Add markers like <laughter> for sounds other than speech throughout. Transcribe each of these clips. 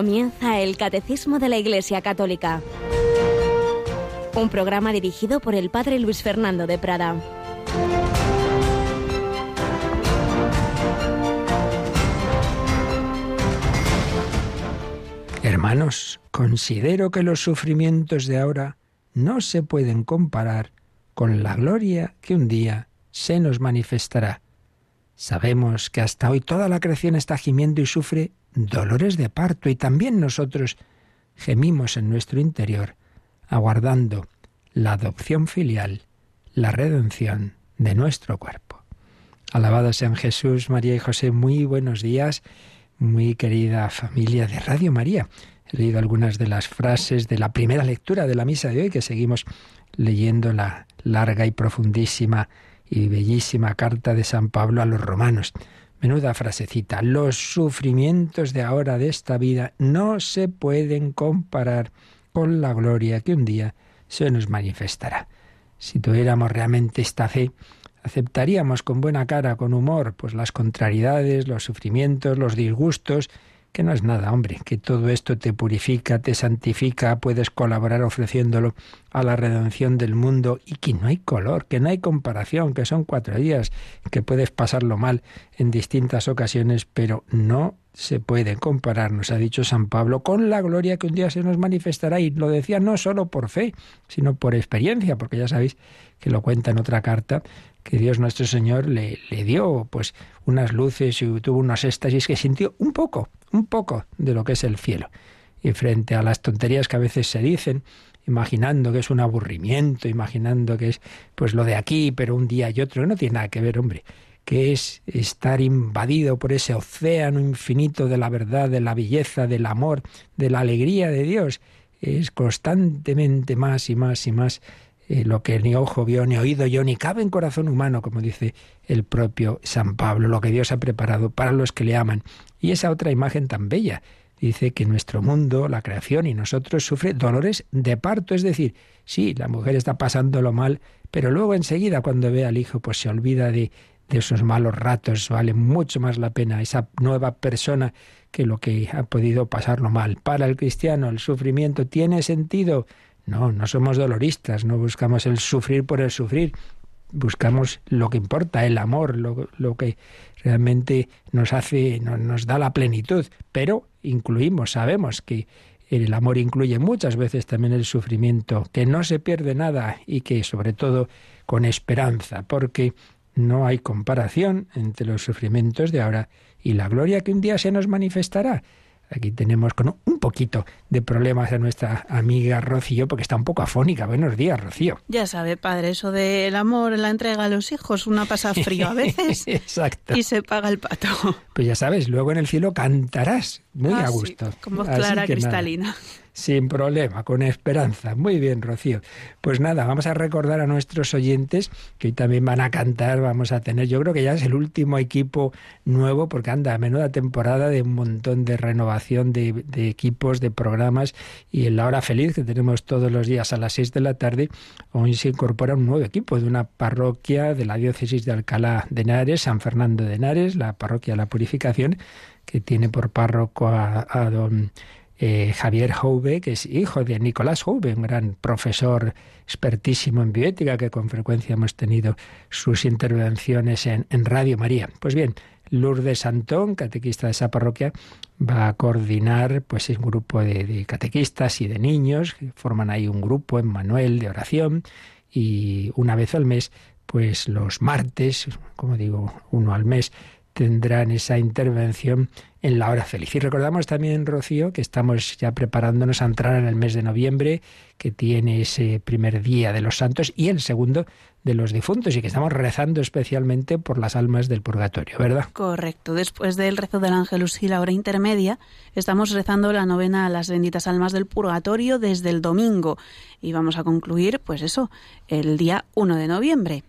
Comienza el Catecismo de la Iglesia Católica. Un programa dirigido por el Padre Luis Fernando de Prada. Hermanos, considero que los sufrimientos de ahora no se pueden comparar con la gloria que un día se nos manifestará. Sabemos que hasta hoy toda la creación está gimiendo y sufre dolores de parto y también nosotros gemimos en nuestro interior, aguardando la adopción filial, la redención de nuestro cuerpo. Alabados sean Jesús, María y José, muy buenos días, muy querida familia de Radio María. He leído algunas de las frases de la primera lectura de la misa de hoy, que seguimos leyendo la larga y profundísima y bellísima carta de San Pablo a los romanos. Menuda frasecita. Los sufrimientos de ahora de esta vida no se pueden comparar con la gloria que un día se nos manifestará. Si tuviéramos realmente esta fe, aceptaríamos con buena cara, con humor, pues las contrariedades, los sufrimientos, los disgustos que no es nada, hombre, que todo esto te purifica, te santifica, puedes colaborar ofreciéndolo a la redención del mundo. Y que no hay color, que no hay comparación, que son cuatro días, que puedes pasarlo mal en distintas ocasiones, pero no se puede comparar, nos ha dicho San Pablo, con la gloria que un día se nos manifestará. Y lo decía no solo por fe, sino por experiencia, porque ya sabéis que lo cuenta en otra carta, que Dios nuestro Señor le, le dio pues unas luces y tuvo unos éxtasis que sintió un poco, un poco de lo que es el cielo. Y frente a las tonterías que a veces se dicen, imaginando que es un aburrimiento, imaginando que es pues lo de aquí, pero un día y otro, no tiene nada que ver, hombre, que es estar invadido por ese océano infinito de la verdad, de la belleza, del amor, de la alegría de Dios. Es constantemente más y más y más eh, lo que ni ojo vio, ni oído yo, ni cabe en corazón humano, como dice el propio San Pablo, lo que Dios ha preparado para los que le aman. Y esa otra imagen tan bella, dice que nuestro mundo, la creación y nosotros sufre dolores de parto, es decir, sí, la mujer está pasándolo mal, pero luego enseguida cuando ve al hijo, pues se olvida de, de esos malos ratos, vale mucho más la pena esa nueva persona que lo que ha podido pasarlo mal. Para el cristiano el sufrimiento tiene sentido, no, no somos doloristas, no buscamos el sufrir por el sufrir, buscamos lo que importa, el amor, lo, que realmente nos hace, nos da la plenitud, pero incluimos, sabemos que el amor incluye muchas veces también el sufrimiento, que no se pierde nada y que sobre todo con esperanza, porque no hay comparación entre los sufrimientos de ahora y la gloria que un día se nos manifestará. Aquí tenemos con un poquito de problemas a nuestra amiga Rocío, porque está un poco afónica. Buenos días, Rocío. Ya sabe, padre, eso del amor, la entrega a los hijos, una pasa <laughs> frío a veces. Exacto. Y se paga el pato. Pues ya sabes, luego en el cielo cantarás muy Ah, a sí, gusto. como Así clara nada. Sin problema, con esperanza. Muy bien, Rocío. Pues nada, vamos a recordar a nuestros oyentes que hoy también van a cantar, vamos a tener, yo creo que ya es el último equipo nuevo, porque anda, menuda temporada de un montón de renovación de, de equipos, de programas, y en la hora feliz que tenemos todos los días a las 6 de la tarde, hoy se incorpora un nuevo equipo de una parroquia de la diócesis de Alcalá de Henares, San Fernando de Henares, la parroquia de la Purificación, que tiene por párroco a, a don eh, Javier Jouve, que es hijo de Nicolás Jouve, un gran profesor expertísimo en bioética, que con frecuencia hemos tenido sus intervenciones en, en Radio María. Pues bien, Lourdes Antón, catequista de esa parroquia, va a coordinar pues un grupo de, de catequistas y de niños, que forman ahí un grupo en Manuel de oración, y una vez al mes, pues los martes, como digo, uno al mes, tendrán esa intervención en la hora feliz. Y recordamos también, Rocío, que estamos ya preparándonos a entrar en el mes de noviembre, que tiene ese primer día de los santos y el segundo de los difuntos, y que estamos rezando especialmente por las almas del purgatorio, ¿verdad? Correcto. Después del rezo del Ángelus y la hora intermedia, estamos rezando la novena a las benditas almas del purgatorio desde el domingo. Y vamos a concluir, pues eso, el día 1 de noviembre.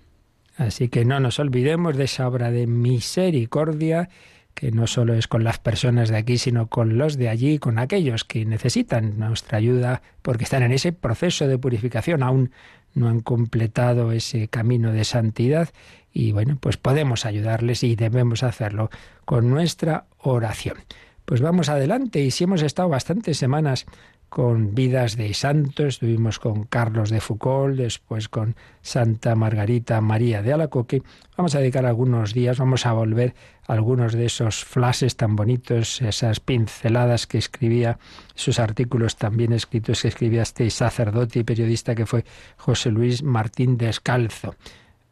Así que no nos olvidemos de esa obra de misericordia que no solo es con las personas de aquí, sino con los de allí, con aquellos que necesitan nuestra ayuda porque están en ese proceso de purificación, aún no han completado ese camino de santidad y bueno, pues podemos ayudarles y debemos hacerlo con nuestra oración. Pues vamos adelante y si hemos estado bastantes semanas con vidas de santos, estuvimos con Carlos de Foucault, después con Santa Margarita María de Alacoque. Vamos a dedicar algunos días, vamos a volver a algunos de esos flashes tan bonitos, esas pinceladas que escribía, esos artículos también escritos que escribía este sacerdote y periodista que fue José Luis Martín Descalzo.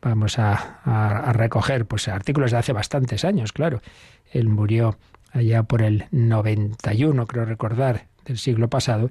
Vamos a, a recoger pues artículos de hace bastantes años, claro. Él murió allá por el 91, creo recordar, del siglo pasado,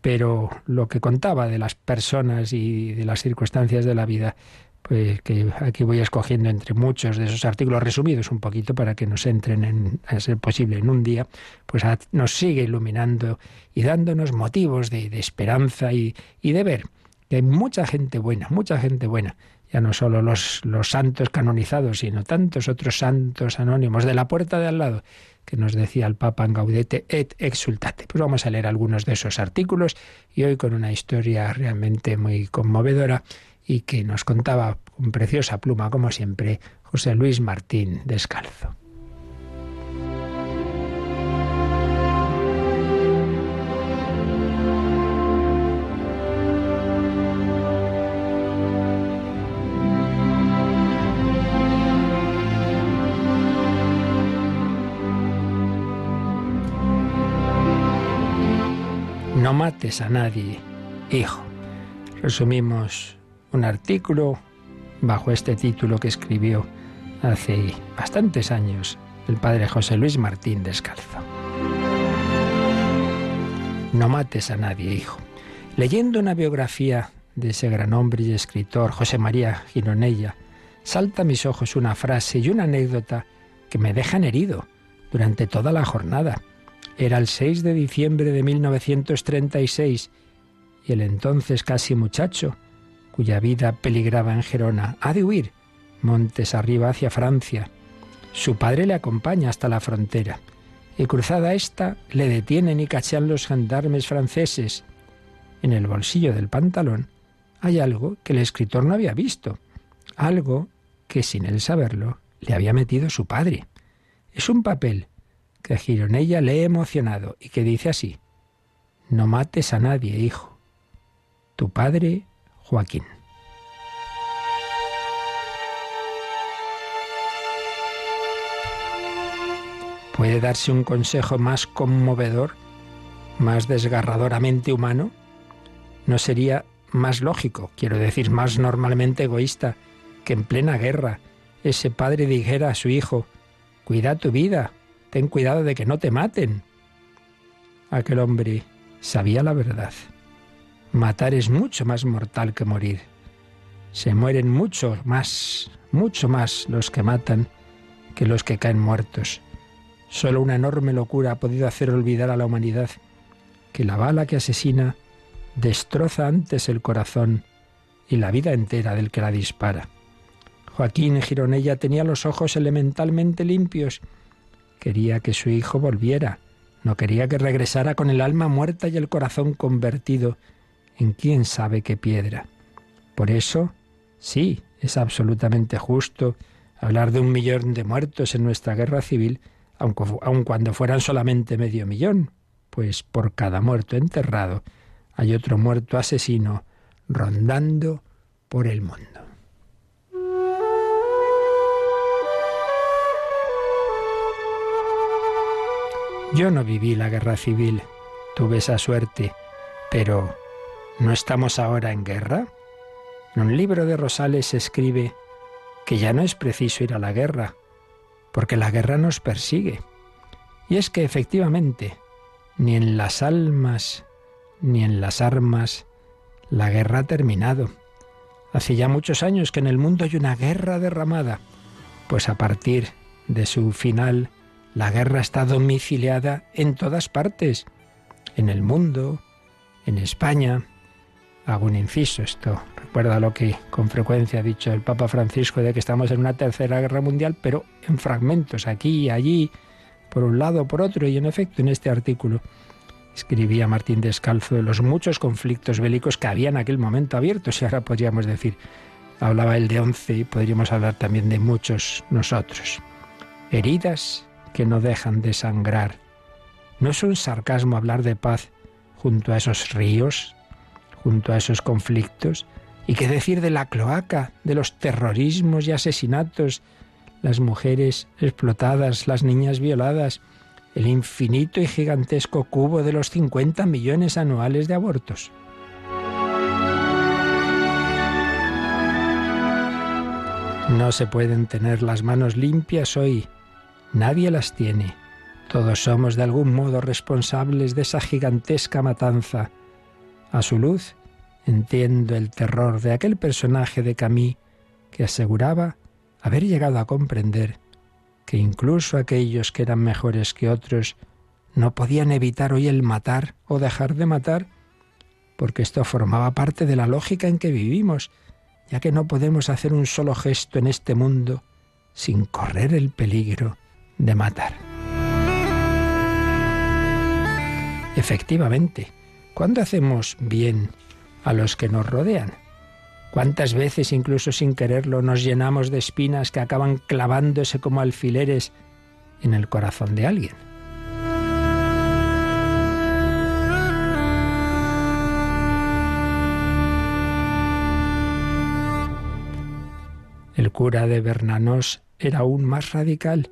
pero lo que contaba de las personas y de las circunstancias de la vida, pues que aquí voy escogiendo entre muchos de esos artículos resumidos un poquito para que nos entren en, a ser posible en un día, pues nos sigue iluminando y dándonos motivos de, esperanza y, y de ver que hay mucha gente buena, mucha gente buena. Ya no solo los, los, santos canonizados, sino tantos otros santos anónimos de la puerta de al lado que nos decía el Papa en Gaudete et Exultate. Pues vamos a leer algunos de esos artículos y hoy con una historia realmente muy conmovedora y que nos contaba con preciosa pluma, como siempre, José Luis Martín Descalzo. No mates a nadie, hijo. Resumimos un artículo bajo este título que escribió hace bastantes años el padre José Luis Martín Descalzo. No mates a nadie, hijo. Leyendo una biografía de ese gran hombre y escritor, José María Gironella, salta a mis ojos una frase y una anécdota que me dejan herido durante toda la jornada. Era el 6 de diciembre de 1936 y el entonces casi muchacho, cuya vida peligraba en Gerona, ha de huir montes arriba hacia Francia. Su padre le acompaña hasta la frontera y cruzada esta le detienen y cachean los gendarmes franceses. En el bolsillo del pantalón hay algo que el escritor no había visto, algo que sin él saberlo le había metido su padre. Es un papel que Gironella le he emocionado y que dice así, No mates a nadie, hijo. Tu padre, Joaquín. ¿Puede darse un consejo más conmovedor, más desgarradoramente humano? ¿No sería más lógico, quiero decir, más normalmente egoísta, que en plena guerra ese padre dijera a su hijo, cuida tu vida, ten cuidado de que no te maten. Aquel hombre sabía la verdad. Matar es mucho más mortal que morir. Se mueren mucho más, mucho más los que matan que los que caen muertos. Solo una enorme locura ha podido hacer olvidar a la humanidad que la bala que asesina destroza antes el corazón y la vida entera del que la dispara. Joaquín Gironella tenía los ojos elementalmente limpios Quería que su hijo volviera, no quería que regresara con el alma muerta y el corazón convertido en quién sabe qué piedra. Por eso, sí, es absolutamente justo hablar de un millón de muertos en nuestra guerra civil, aun cuando fueran solamente medio millón, pues por cada muerto enterrado hay otro muerto asesino rondando por el mundo. Yo no viví la guerra civil, tuve esa suerte, pero ¿no estamos ahora en guerra? En un libro de Rosales se escribe que ya no es preciso ir a la guerra, porque la guerra nos persigue. Y es que efectivamente, ni en las almas ni en las armas la guerra ha terminado. Hace ya muchos años que en el mundo hay una guerra derramada, pues a partir de su final, la guerra está domiciliada en todas partes, en el mundo, en España. Hago un inciso, esto recuerda lo que con frecuencia ha dicho el Papa Francisco de que estamos en una tercera guerra mundial, pero en fragmentos, aquí allí, por un lado, por otro, y en efecto en este artículo escribía Martín Descalzo de los muchos conflictos bélicos que había en aquel momento abiertos, y ahora podríamos decir, hablaba él de once y podríamos hablar también de muchos nosotros. Heridas que no dejan de sangrar, No es un sarcasmo hablar de paz junto a esos ríos, junto a esos conflictos. ¿Y qué decir de la cloaca, de los terrorismos y asesinatos, las mujeres explotadas, las niñas violadas, el infinito y gigantesco cubo de los 50 millones anuales de abortos? No se pueden tener las manos limpias hoy. Nadie las tiene. Todos somos de algún modo responsables de esa gigantesca matanza. A su luz entiendo el terror de aquel personaje de Camille que aseguraba haber llegado a comprender que incluso aquellos que eran mejores que otros no podían evitar hoy el matar o dejar de matar, porque esto formaba parte de la lógica en que vivimos, ya que no podemos hacer un solo gesto en este mundo sin correr el peligro de matar. Efectivamente, cuando hacemos bien a los que nos rodean? ¿Cuántas veces, incluso sin quererlo, nos llenamos de espinas que acaban clavándose como alfileres en el corazón de alguien? El cura de Bernanos era aún más radical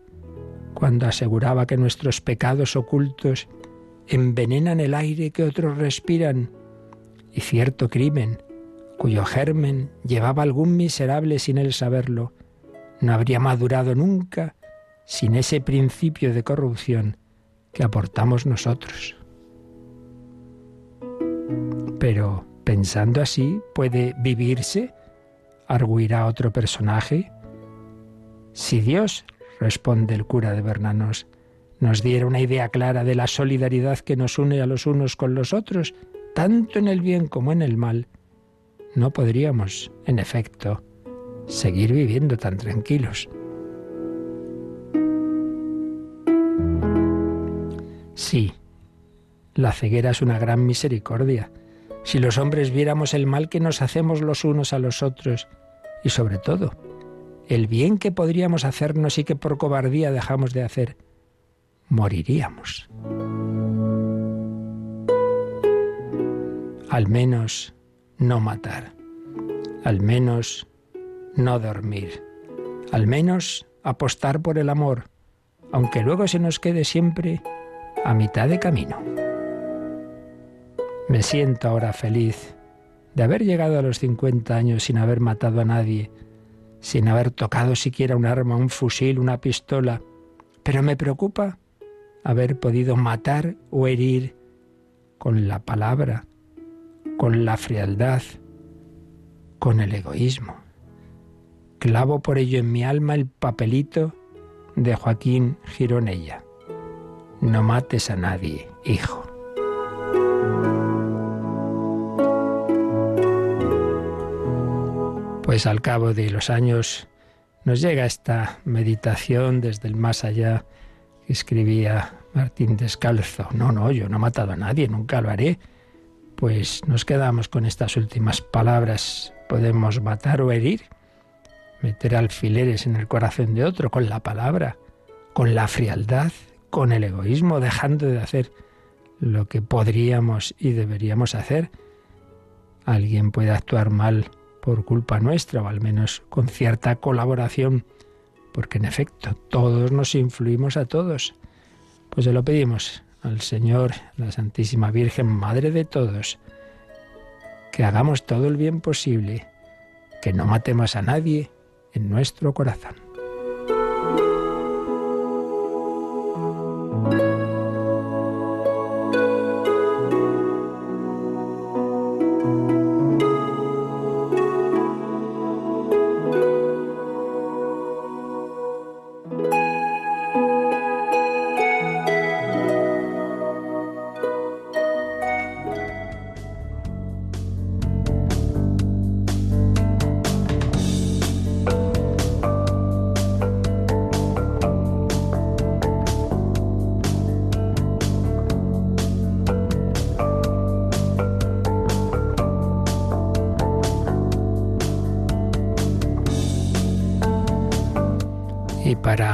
cuando aseguraba que nuestros pecados ocultos envenenan el aire que otros respiran y cierto crimen, cuyo germen llevaba algún miserable sin él saberlo, no habría madurado nunca sin ese principio de corrupción que aportamos nosotros. Pero pensando así, ¿puede vivirse? arguirá otro personaje. Si Dios, responde el cura de Bernanos, nos diera una idea clara de la solidaridad que nos une a los unos con los otros, tanto en el bien como en el mal, no podríamos, en efecto, seguir viviendo tan tranquilos. Sí, la ceguera es una gran misericordia. Si los hombres viéramos el mal que nos hacemos los unos a los otros y sobre todo el bien que podríamos hacernos y que por cobardía dejamos de hacer, moriríamos. Al menos no matar, al menos no dormir, al menos apostar por el amor, aunque luego se nos quede siempre a mitad de camino. Me siento ahora feliz de haber llegado a los 50 años sin haber matado a nadie, sin haber tocado siquiera un arma, un fusil, una pistola, pero me preocupa haber podido matar o herir con la palabra, con la frialdad, con el egoísmo. Clavo por ello en mi alma el papelito de Joaquín Gironella. No mates a nadie, hijo. Pues al cabo de los años nos llega esta meditación desde el más allá escribía Martín Descalzo. No, no, yo no he matado a nadie, nunca lo haré. Pues nos quedamos con estas últimas palabras. Podemos matar o herir, meter alfileres en el corazón de otro con la palabra, con la frialdad, con el egoísmo, dejando de hacer lo que podríamos y deberíamos hacer. Alguien puede actuar mal por culpa nuestra, o al menos con cierta colaboración porque en efecto todos nos influimos a todos. Pues se lo pedimos al Señor, la Santísima Virgen, Madre de todos, que hagamos todo el bien posible, que no matemos a nadie en nuestro corazón.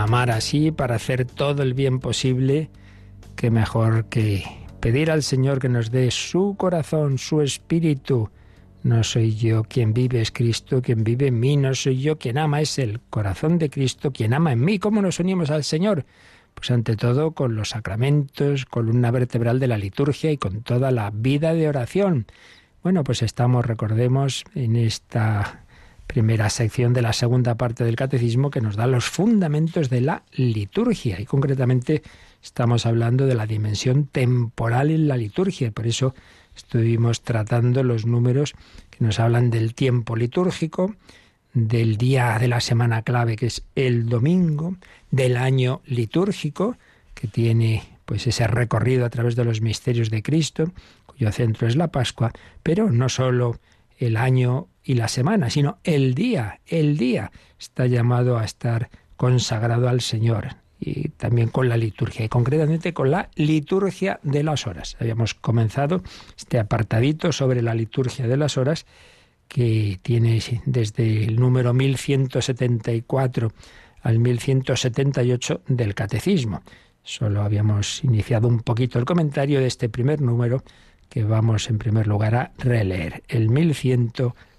Amar así, para hacer todo el bien posible, qué mejor que pedir al Señor que nos dé su corazón, su espíritu. No soy yo quien vive, es Cristo quien vive en mí, no soy yo quien ama, es el corazón de Cristo quien ama en mí. ¿Cómo nos unimos al Señor? Pues ante todo con los sacramentos, columna vertebral de la liturgia y con toda la vida de oración. Bueno, pues estamos, recordemos, en esta primera sección de la segunda parte del catecismo que nos da los fundamentos de la liturgia y concretamente estamos hablando de la dimensión temporal en la liturgia. Por eso estuvimos tratando los números que nos hablan del tiempo litúrgico, del día de la semana clave que es el domingo, del año litúrgico que tiene pues ese recorrido a través de los misterios de Cristo, cuyo centro es la Pascua, pero no solo el año y la semana, sino el día, el día está llamado a estar consagrado al Señor y también con la liturgia, y concretamente con la liturgia de las horas. Habíamos comenzado este apartadito sobre la liturgia de las horas que tiene desde el número 1174 al 1178 del Catecismo. Solo habíamos iniciado un poquito el comentario de este primer número que vamos en primer lugar a releer, el 1174.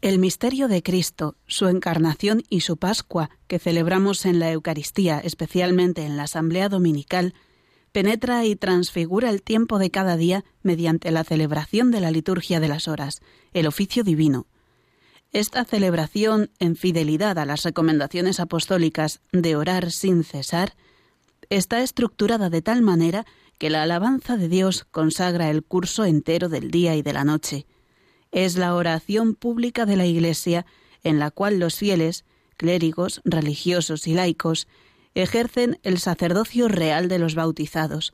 El misterio de Cristo, su encarnación y su Pascua, que celebramos en la Eucaristía, especialmente en la Asamblea Dominical, penetra y transfigura el tiempo de cada día mediante la celebración de la liturgia de las horas, el oficio divino. Esta celebración, en fidelidad a las recomendaciones apostólicas de orar sin cesar, está estructurada de tal manera que la alabanza de Dios consagra el curso entero del día y de la noche, es la oración pública de la Iglesia en la cual los fieles, clérigos, religiosos y laicos, ejercen el sacerdocio real de los bautizados.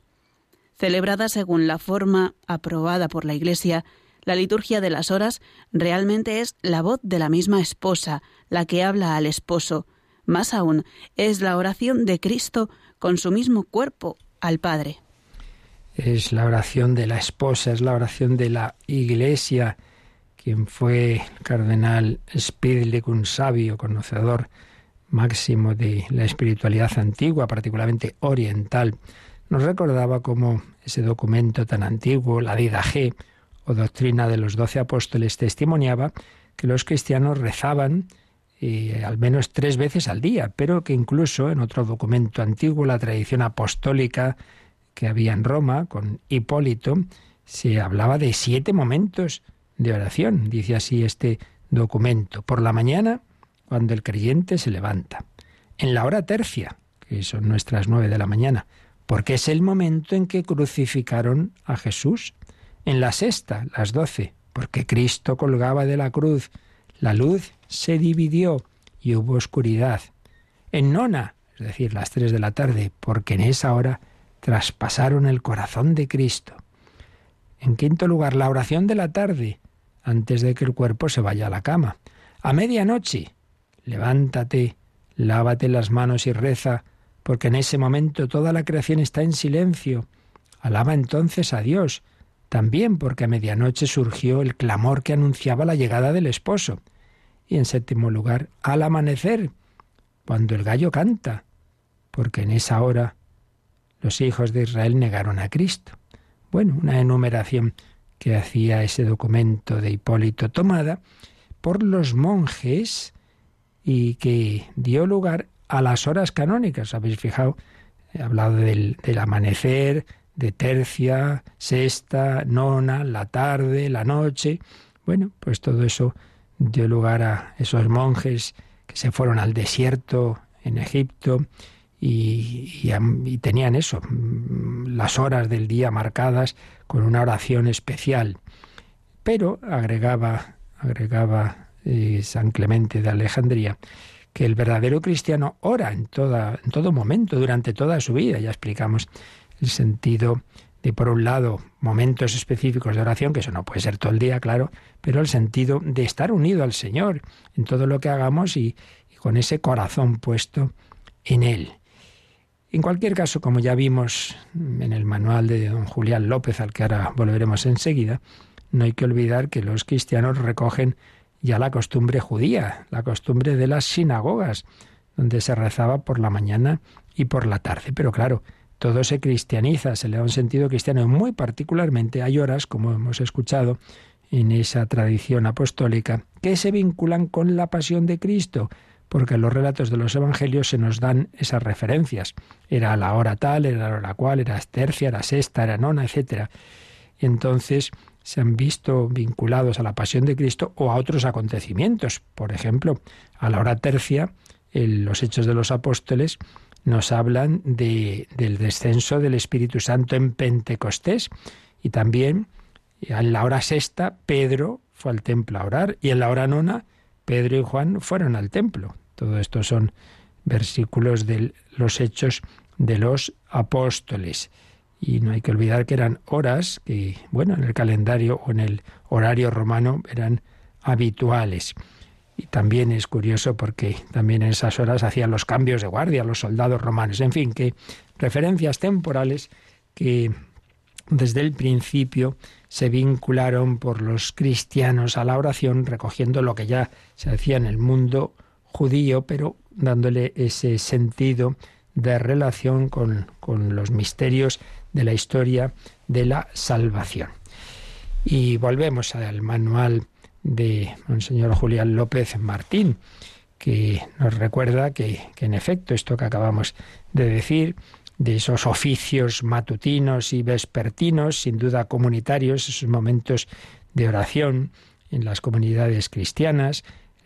Celebrada según la forma aprobada por la Iglesia, la liturgia de las horas realmente es la voz de la misma esposa, la que habla al esposo. Más aún, es la oración de Cristo con su mismo cuerpo al Padre. Es la oración de la esposa, es la oración de la Iglesia quien fue el cardenal Spidlick, un sabio conocedor máximo de la espiritualidad antigua, particularmente oriental, nos recordaba cómo ese documento tan antiguo, la Didaje, o Doctrina de los Doce Apóstoles, testimoniaba que los cristianos rezaban eh, al menos tres veces al día, pero que incluso en otro documento antiguo, la tradición apostólica que había en Roma, con Hipólito, se hablaba de siete momentos de oración, dice así este documento. Por la mañana, cuando el creyente se levanta. En la hora tercia, que son nuestras nueve de la mañana, porque es el momento en que crucificaron a Jesús. En la sexta, las doce, porque Cristo colgaba de la cruz. La luz se dividió y hubo oscuridad. En nona, es decir, las tres de la tarde, porque en esa hora traspasaron el corazón de Cristo. En quinto lugar, la oración de la tarde, antes de que el cuerpo se vaya a la cama. A medianoche, levántate, lávate las manos y reza, porque en ese momento toda la creación está en silencio. Alaba entonces a Dios, también porque a medianoche surgió el clamor que anunciaba la llegada del esposo. Y en séptimo lugar, al amanecer, cuando el gallo canta, porque en esa hora los hijos de Israel negaron a Cristo. Bueno, una enumeración que hacía ese documento de Hipólito tomada por los monjes y que dio lugar a las horas canónicas. ¿Habéis fijado? He hablado del, amanecer, de tercia, sexta, nona, la tarde, la noche. Bueno, pues todo eso dio lugar a esos monjes que se fueron al desierto en Egipto y, tenían eso, mm, las horas del día marcadas con una oración especial. Pero agregaba, agregaba eh, San Clemente de Alejandría, que el verdadero cristiano ora en, toda, en todo momento, durante toda su vida. Ya explicamos el sentido de, por un lado, momentos específicos de oración, que eso no puede ser todo el día, claro, pero el sentido de estar unido al Señor en todo lo que hagamos y con ese corazón puesto en Él. En cualquier caso, como ya vimos en el manual de don Julián López, al que ahora volveremos enseguida, no hay que olvidar que los cristianos recogen ya la costumbre judía, la costumbre de las sinagogas, donde se rezaba por la mañana y por la tarde. Pero claro, todo se cristianiza, se le da un sentido cristiano. Muy particularmente hay horas, como hemos escuchado en esa tradición apostólica, que se vinculan con la pasión de Cristo, porque en los relatos de los evangelios se nos dan esas referencias. Era la hora tal, era la hora cual, era tercia, era sexta, era nona, etc. Entonces se han visto vinculados a la pasión de Cristo o a otros acontecimientos. Por ejemplo, a la hora tercia, en los Hechos de los Apóstoles nos hablan de, del descenso del Espíritu Santo en Pentecostés y también en la hora sexta Pedro fue al templo a orar y en la hora nona Pedro y Juan fueron al templo. Todo esto son versículos de los hechos de los apóstoles. Y no hay que olvidar que eran horas que, bueno, en el calendario o en el horario romano eran habituales. Y también es curioso porque también en esas horas hacían los cambios de guardia los soldados romanos. En fin, que referencias temporales que desde el principio se vincularon por los cristianos a la oración, recogiendo lo que ya se hacía en el mundo judío, pero dándole ese sentido de relación con, con los misterios de la historia de la salvación. Y volvemos al manual de Monseñor Julián López Martín, que nos recuerda que, que, en efecto esto que acabamos de decir, de esos oficios matutinos y vespertinos, sin duda comunitarios, esos momentos de oración en las comunidades cristianas,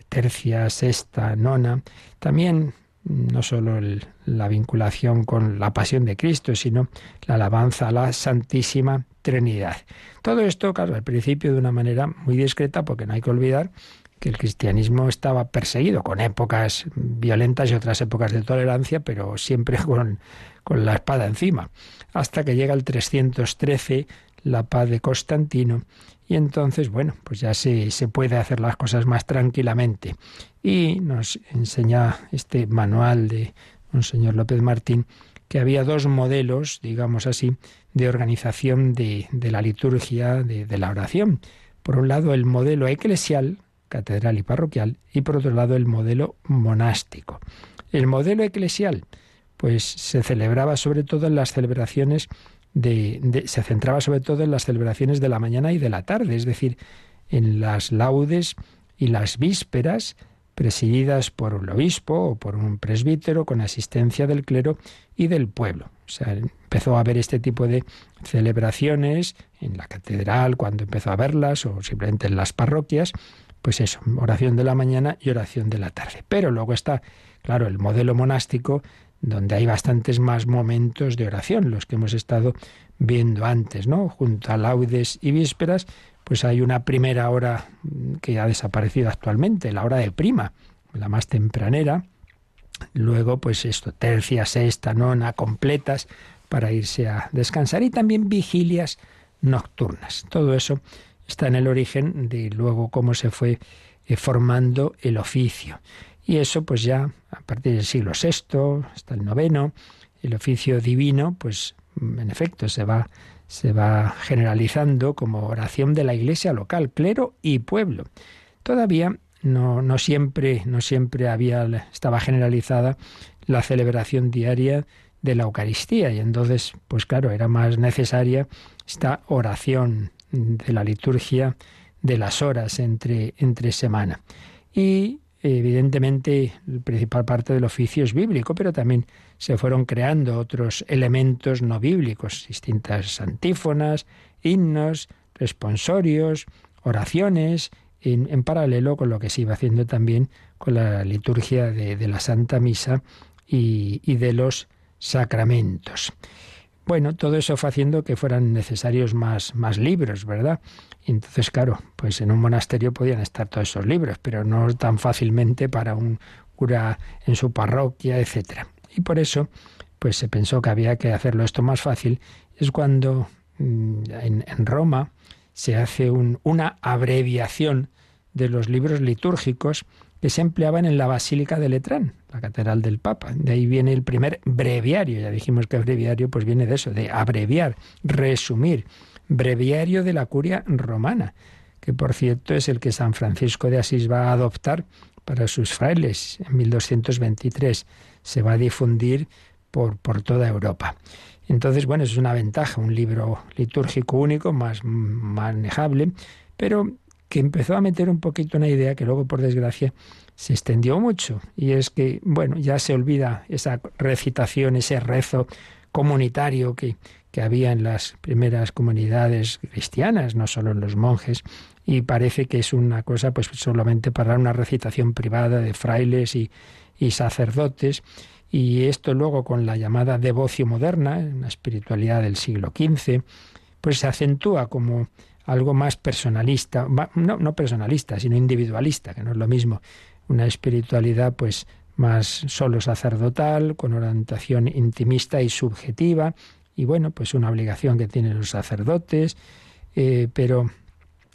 tercia, sexta, nona, también no solo la vinculación con la pasión de Cristo, sino la alabanza a la Santísima Trinidad. Todo esto, claro, al principio de una manera muy discreta, porque no hay que olvidar que el cristianismo estaba perseguido, con épocas violentas y otras épocas de tolerancia, pero siempre <laughs> con, con la espada encima, hasta que llega el 313, la paz de Constantino, y entonces, bueno, pues ya se, se puede hacer las cosas más tranquilamente. Y nos enseña este manual de Monseñor López Martín que había dos modelos, digamos así, de organización de, de la liturgia, de, de la oración. Por un lado, el modelo eclesial, catedral y parroquial, y por otro lado, el modelo monástico. El modelo eclesial, pues se celebraba sobre todo en las celebraciones se centraba sobre todo en las celebraciones de la mañana y de la tarde, es decir, en las laudes y las vísperas presididas por un obispo o por un presbítero con asistencia del clero y del pueblo. O sea, empezó a haber este tipo de celebraciones en la catedral cuando empezó a verlas o simplemente en las parroquias, pues eso, oración de la mañana y oración de la tarde. Pero luego está, claro, el modelo monástico donde hay bastantes más momentos de oración, los que hemos estado viendo antes, ¿no? Junto a laudes y vísperas, pues hay una primera hora que ha desaparecido actualmente, la hora de prima, la más tempranera. Luego, pues esto, tercia, sexta, nona, completas para irse a descansar y también vigilias nocturnas. Todo eso está en el origen de luego cómo se fue eh, formando el oficio. Y eso pues ya a partir del siglo VI hasta el noveno, el oficio divino pues en efecto se va se va generalizando como oración de la iglesia local, clero y pueblo. Todavía no, no siempre, no siempre había, estaba generalizada la celebración diaria de la Eucaristía y entonces, pues claro, era más necesaria esta oración de la liturgia de las horas entre, entre semana. Y Evidentemente, la principal parte del oficio es bíblico, pero también se fueron creando otros elementos no bíblicos, distintas antífonas, himnos, responsorios, oraciones, en, paralelo con lo que se iba haciendo también con la liturgia de, la Santa Misa y, y de los sacramentos. Bueno, todo eso fue haciendo que fueran necesarios más, más libros, ¿verdad? Entonces, claro, pues en un monasterio podían estar todos esos libros, pero no tan fácilmente para un cura en su parroquia, etcétera. Y por eso, pues se pensó que había que hacerlo esto más fácil. Es cuando mm, en, Roma se hace una abreviación de los libros litúrgicos que se empleaban en la Basílica de Letrán, la catedral del Papa. De ahí viene el primer breviario. Ya dijimos que breviario pues viene de eso, de abreviar, resumir breviario de la curia romana, que por cierto es el que San Francisco de Asís va a adoptar para sus frailes en 1223. Se va a difundir por, por toda Europa. Entonces, bueno, es una ventaja, un libro litúrgico único, más manejable, pero que empezó a meter un poquito una idea que luego, por desgracia, se extendió mucho. Y es que, bueno, ya se olvida esa recitación, ese rezo comunitario que, que había en las primeras comunidades cristianas, no solo en los monjes, y parece que es una cosa pues solamente para una recitación privada de frailes y, sacerdotes. Y esto luego con la llamada devoción moderna, una espiritualidad del siglo XV, pues se acentúa como algo más personalista, no, no personalista, sino individualista, que no es lo mismo, una espiritualidad pues más solo sacerdotal, con orientación intimista y subjetiva, y bueno, pues una obligación que tienen los sacerdotes, eh, pero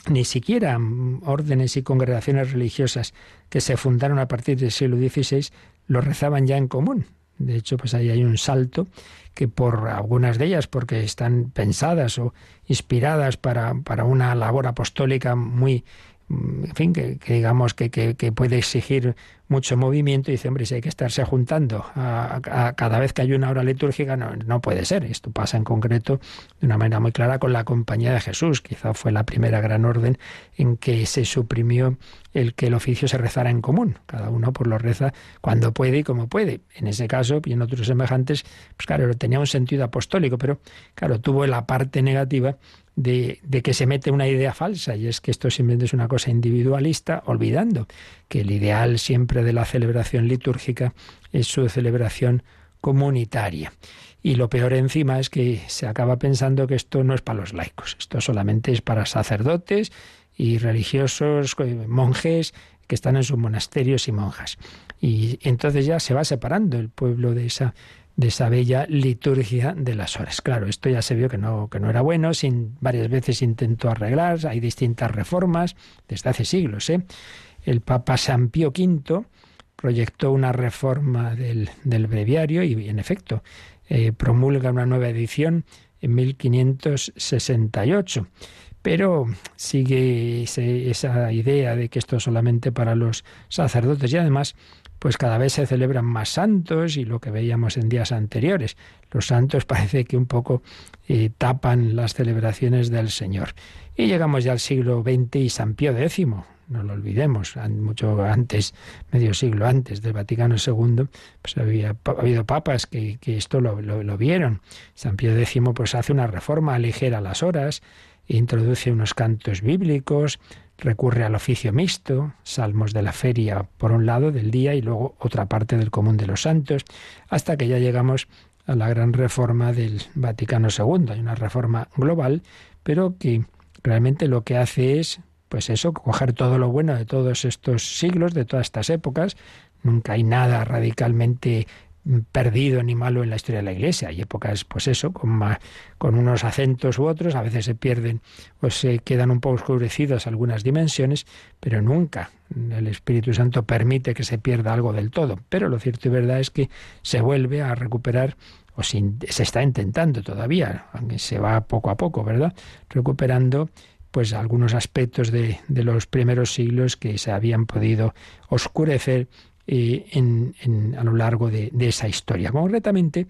ni siquiera órdenes y congregaciones religiosas que se fundaron a partir del siglo XVI lo rezaban ya en común. De hecho, pues ahí hay un salto que por algunas de ellas, porque están pensadas o inspiradas para, para una labor apostólica muy, en fin, que, digamos que, que, puede exigir mucho movimiento y dice, hombre, si hay que estarse juntando a, cada vez que hay una hora litúrgica, no, no puede ser. Esto pasa en concreto de una manera muy clara con la Compañía de Jesús. Quizá fue la primera gran orden en que se suprimió el que el oficio se rezara en común. Cada uno pues lo reza cuando puede y como puede. En ese caso y en otros semejantes, pues claro, tenía un sentido apostólico, pero claro, tuvo la parte negativa de, que se mete una idea falsa y es que esto simplemente es una cosa individualista, olvidando que el ideal siempre de la celebración litúrgica es su celebración comunitaria. Y lo peor encima es que se acaba pensando que esto no es para los laicos, esto solamente es para sacerdotes y religiosos, eh, monjes que están en sus monasterios y monjas. Y entonces ya se va separando el pueblo de esa de esa bella liturgia de las horas. Claro, esto ya se vio que no, que no era bueno, sin, varias veces intentó arreglar, hay distintas reformas desde hace siglos. ¿eh? El Papa San Pío V proyectó una reforma del, breviario y, en efecto, eh, promulga una nueva edición en 1568. Pero sigue esa idea de que esto es solamente para los sacerdotes y además pues cada vez se celebran más santos y lo que veíamos en días anteriores. Los santos <laughs> parece que un poco eh, tapan las celebraciones del Señor. Y llegamos ya al siglo XX y San Pío X, no lo olvidemos, mucho antes, medio siglo antes del Vaticano II, pues había habido papas que, esto lo, lo, vieron. San Pío X pues hace una reforma, aligera las horas, introduce unos cantos bíblicos, recurre al oficio mixto, salmos de la feria por un lado del día y luego otra parte del común de los santos, hasta que ya llegamos a la gran reforma del Vaticano II. Hay una reforma global, pero que realmente lo que hace es, pues eso, coger todo lo bueno de todos estos siglos, de todas estas épocas. Nunca hay nada radicalmente perdido ni malo en la historia de la Iglesia. Hay épocas, pues eso, con, con unos acentos u otros, a veces se pierden o se quedan un poco oscurecidas algunas dimensiones, pero nunca el Espíritu Santo permite que se pierda algo del todo. Pero lo cierto y verdad es que se vuelve a recuperar o se está intentando todavía, aunque se va poco a poco, ¿verdad? Recuperando pues algunos aspectos de, de los primeros siglos que se habían podido oscurecer eh, a lo largo de, esa historia. Concretamente,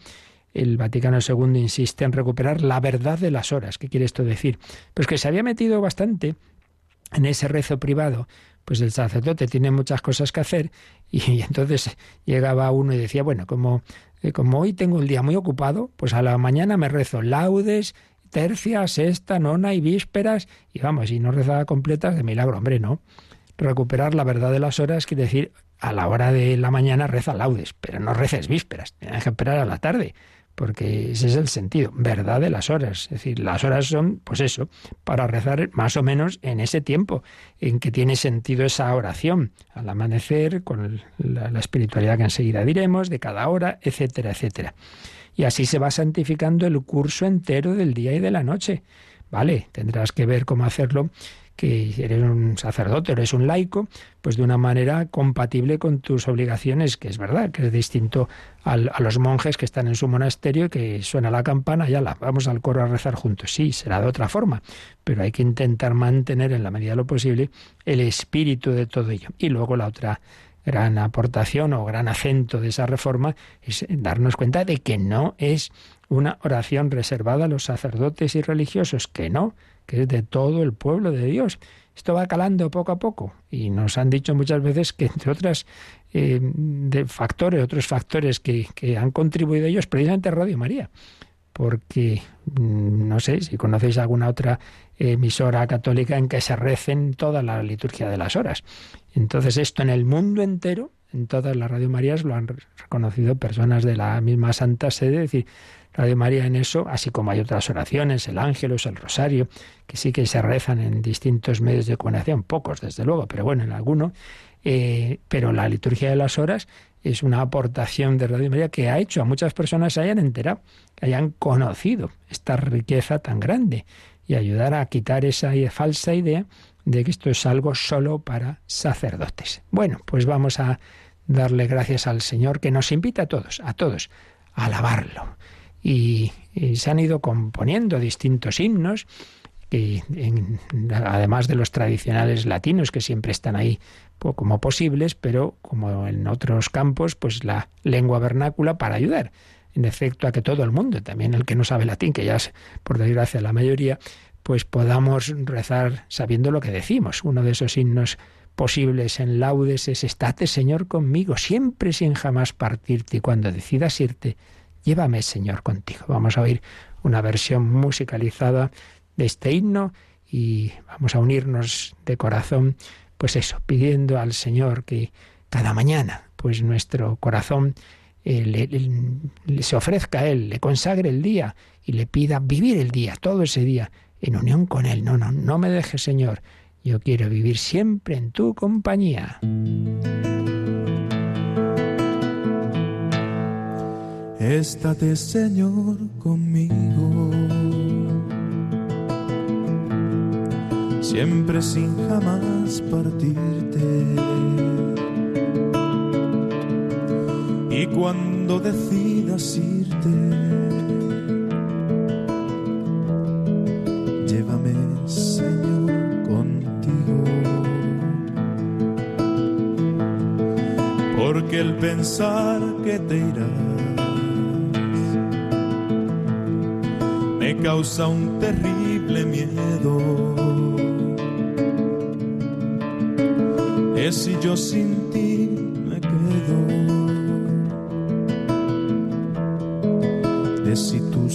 el Vaticano II insiste en recuperar la verdad de las horas. ¿Qué quiere esto decir? Pues que se había metido bastante en ese rezo privado, pues el sacerdote tiene muchas cosas que hacer y, <laughs> entonces llegaba uno y decía, bueno, como, eh, como hoy tengo el día muy ocupado, pues a la mañana me rezo laudes, tercia, sexta, nona y vísperas y vamos, y no rezaba completas de milagro, hombre, no. Recuperar la verdad de las horas quiere decir a la hora de la mañana reza laudes, pero no reces vísperas, tienes que esperar a la tarde, porque ese es el sentido, verdad de las horas. Es decir, las horas son, pues eso, para rezar más o menos en ese tiempo en que tiene sentido esa oración, al amanecer, con la, la espiritualidad que enseguida diremos, de cada hora, etcétera, etcétera. Y así se va santificando el curso entero del día y de la noche. Vale, tendrás que ver cómo hacerlo que eres un sacerdote, eres un laico, pues de una manera compatible con tus obligaciones, que es verdad, que es distinto a los monjes que están en su monasterio, que suena la campana y la vamos al coro a rezar juntos. Sí, será de otra forma, pero hay que intentar mantener en la medida de lo posible el espíritu de todo ello. Y luego la otra gran aportación o gran acento de esa reforma es darnos cuenta de que no es una oración reservada a los sacerdotes y religiosos, que no, que es de todo el pueblo de Dios. Esto va calando poco a poco y nos han dicho muchas veces que entre otras eh, de factores, otros factores que, que han contribuido ellos, precisamente Radio María porque mm, no sé si conocéis alguna otra emisora católica en que se recen toda la liturgia de las horas. Entonces esto en el mundo entero, en todas las Radio Marías lo han reconocido personas de la misma Santa Sede, es decir, Radio María en eso, así como hay otras oraciones, el Ángelus, el Rosario, que sí que se rezan en distintos medios de comunicación, pocos desde luego, pero bueno, en alguno, eh, pero la liturgia de las horas es una aportación de Radio María que ha hecho a muchas personas se hayan enterado, que hayan conocido esta riqueza tan grande y ayudar a quitar esa falsa idea de que esto es algo solo para sacerdotes. Bueno, pues vamos a darle gracias al Señor que nos invita a todos, a todos, a alabarlo. Y, se han ido componiendo distintos himnos, que además de los tradicionales latinos que siempre están ahí como posibles, pero como en otros campos, pues la lengua vernácula para ayudar, en efecto, a que todo el mundo, también el que no sabe latín, que ya es por desgracia la mayoría, pues podamos rezar sabiendo lo que decimos. Uno de esos himnos posibles en laudes es Estate, Señor, conmigo, siempre sin jamás partirte, y cuando decidas irte, llévame, Señor, contigo. Vamos a oír una versión musicalizada de este himno y vamos a unirnos de corazón pues eso, pidiendo al Señor que cada mañana, pues nuestro corazón eh, se ofrezca a Él, le consagre el día y le pida vivir el día, todo ese día, en unión con Él. No, no, no me dejes, Señor. Yo quiero vivir siempre en tu compañía. Estate, Señor, conmigo siempre sin jamás partirte. Y cuando decidas irte, llévame, Señor, contigo. Porque el pensar que te irás causa un terrible miedo. Si yo sin ti me quedo, de si tú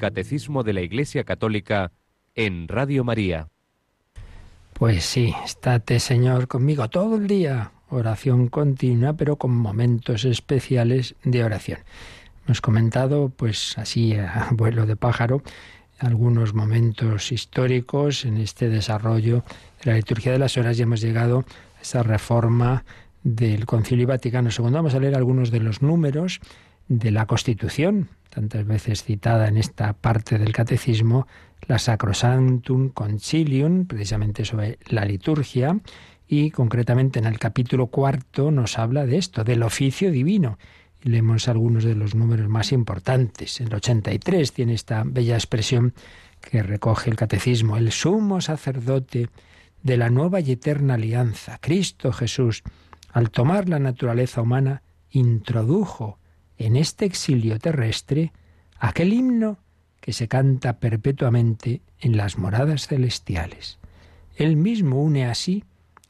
Catecismo de la Iglesia Católica en Radio María. Pues sí, estate Señor conmigo todo el día. Oración continua, pero con momentos especiales de oración. Hemos comentado, pues así a vuelo de pájaro, algunos momentos históricos en este desarrollo de la liturgia de las horas y hemos llegado a esa reforma del Concilio Vaticano II. Vamos a leer algunos de los números de la Constitución, tantas veces citada en esta parte del Catecismo, la Sacrosanctum Concilium, precisamente sobre la liturgia, y concretamente en el capítulo cuarto nos habla de esto, del oficio divino. Leemos algunos de los números más importantes. El 83 tiene esta bella expresión que recoge el catecismo. El sumo sacerdote de la nueva y eterna alianza, Cristo Jesús, al tomar la naturaleza humana, introdujo en este exilio terrestre aquel himno que se canta perpetuamente en las moradas celestiales. Él mismo une así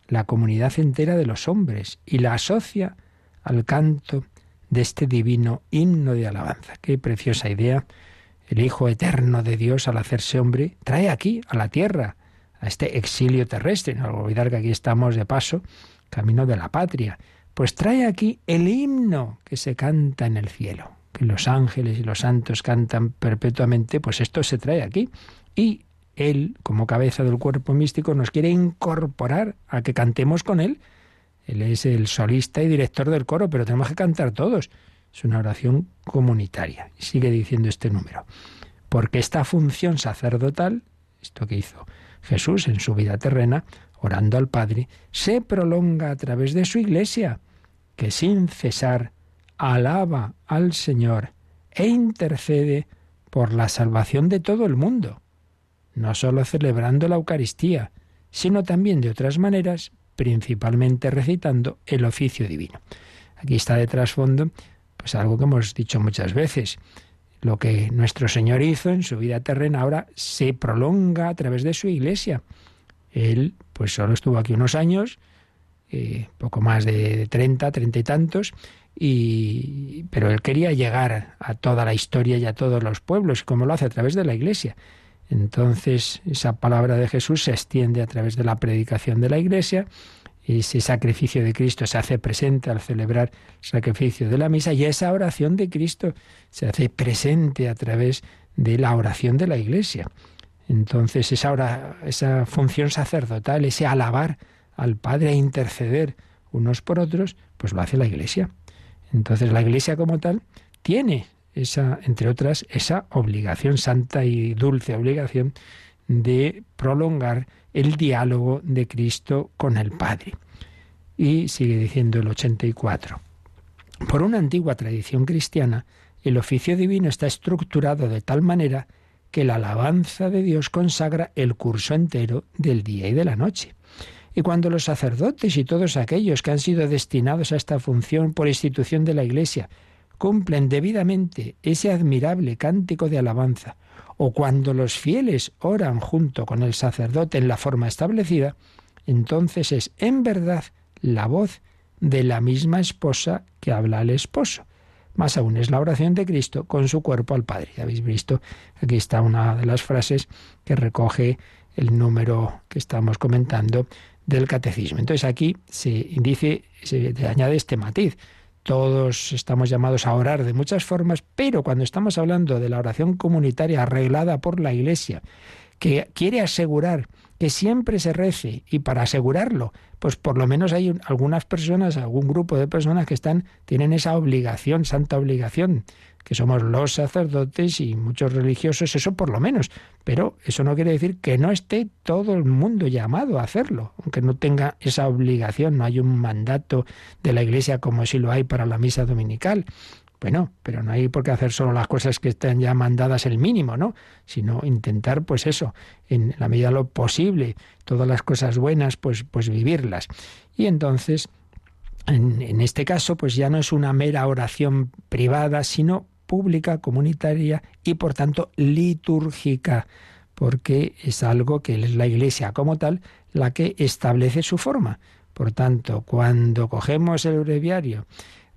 la comunidad entera de los hombres y la asocia al canto de este divino himno de alabanza. Qué preciosa idea. El Hijo eterno de Dios, al hacerse hombre, trae aquí, a la tierra, a este exilio terrestre. No olvidar que aquí estamos de paso, camino de la patria. Pues trae aquí el himno que se canta en el cielo, que los ángeles y los santos cantan perpetuamente, pues esto se trae aquí. Y él, como cabeza del cuerpo místico, nos quiere incorporar a que cantemos con Él. Él es el solista y director del coro, pero tenemos que cantar todos. Es una oración comunitaria. Sigue diciendo este número. Porque esta función sacerdotal, esto que hizo Jesús en su vida terrena, orando al Padre, se prolonga a través de su iglesia, que sin cesar alaba al Señor e intercede por la salvación de todo el mundo no sólo celebrando la Eucaristía, sino también de otras maneras, principalmente recitando el oficio divino. Aquí está de trasfondo pues algo que hemos dicho muchas veces. Lo que nuestro Señor hizo en su vida terrena ahora se prolonga a través de su iglesia. Él, pues solo estuvo aquí unos años, eh, poco más de treinta, treinta y tantos, y, pero él quería llegar a toda la historia y a todos los pueblos, como lo hace a través de la iglesia. Entonces esa palabra de Jesús se extiende a través de la predicación de la Iglesia, ese sacrificio de Cristo se hace presente al celebrar el sacrificio de la misa y esa oración de Cristo se hace presente a través de la oración de la Iglesia. Entonces esa, esa función sacerdotal, ese alabar al Padre e interceder unos por otros, pues lo hace la Iglesia. Entonces la Iglesia como tal tiene esa, entre otras, esa obligación, santa y dulce obligación de prolongar el diálogo de Cristo con el Padre. Y sigue diciendo el 84. Por una antigua tradición cristiana, el oficio divino está estructurado de tal manera que la alabanza de Dios consagra el curso entero del día y de la noche. Y cuando los sacerdotes y todos aquellos que han sido destinados a esta función por institución de la Iglesia cumplen debidamente ese admirable cántico de alabanza, o cuando los fieles oran junto con el sacerdote en la forma establecida, entonces es en verdad la voz de la misma esposa que habla al esposo. Más aún es la oración de Cristo con su cuerpo al Padre. Ya habéis visto, aquí está una de las frases que recoge el número que estamos comentando del catecismo. Entonces aquí se dice, se añade este matiz. Todos estamos llamados a orar de muchas formas, pero cuando estamos hablando de la oración comunitaria arreglada por la Iglesia, que quiere asegurar que siempre se rece y para asegurarlo, pues por lo menos hay algunas personas, algún grupo de personas que están tienen esa obligación, santa obligación que somos los sacerdotes y muchos religiosos, eso por lo menos. Pero eso no quiere decir que no esté todo el mundo llamado a hacerlo, aunque no tenga esa obligación, no hay un mandato de la Iglesia como si lo hay para la misa dominical. Bueno, pero no hay por qué hacer solo las cosas que estén ya mandadas el mínimo, ¿no? Sino intentar, pues eso, en la medida de lo posible, todas las cosas buenas, pues, pues vivirlas. Y entonces, en, en este caso, pues ya no es una mera oración privada, sino pública, comunitaria y por tanto litúrgica, porque es algo que es la Iglesia como tal la que establece su forma. Por tanto, cuando cogemos el breviario,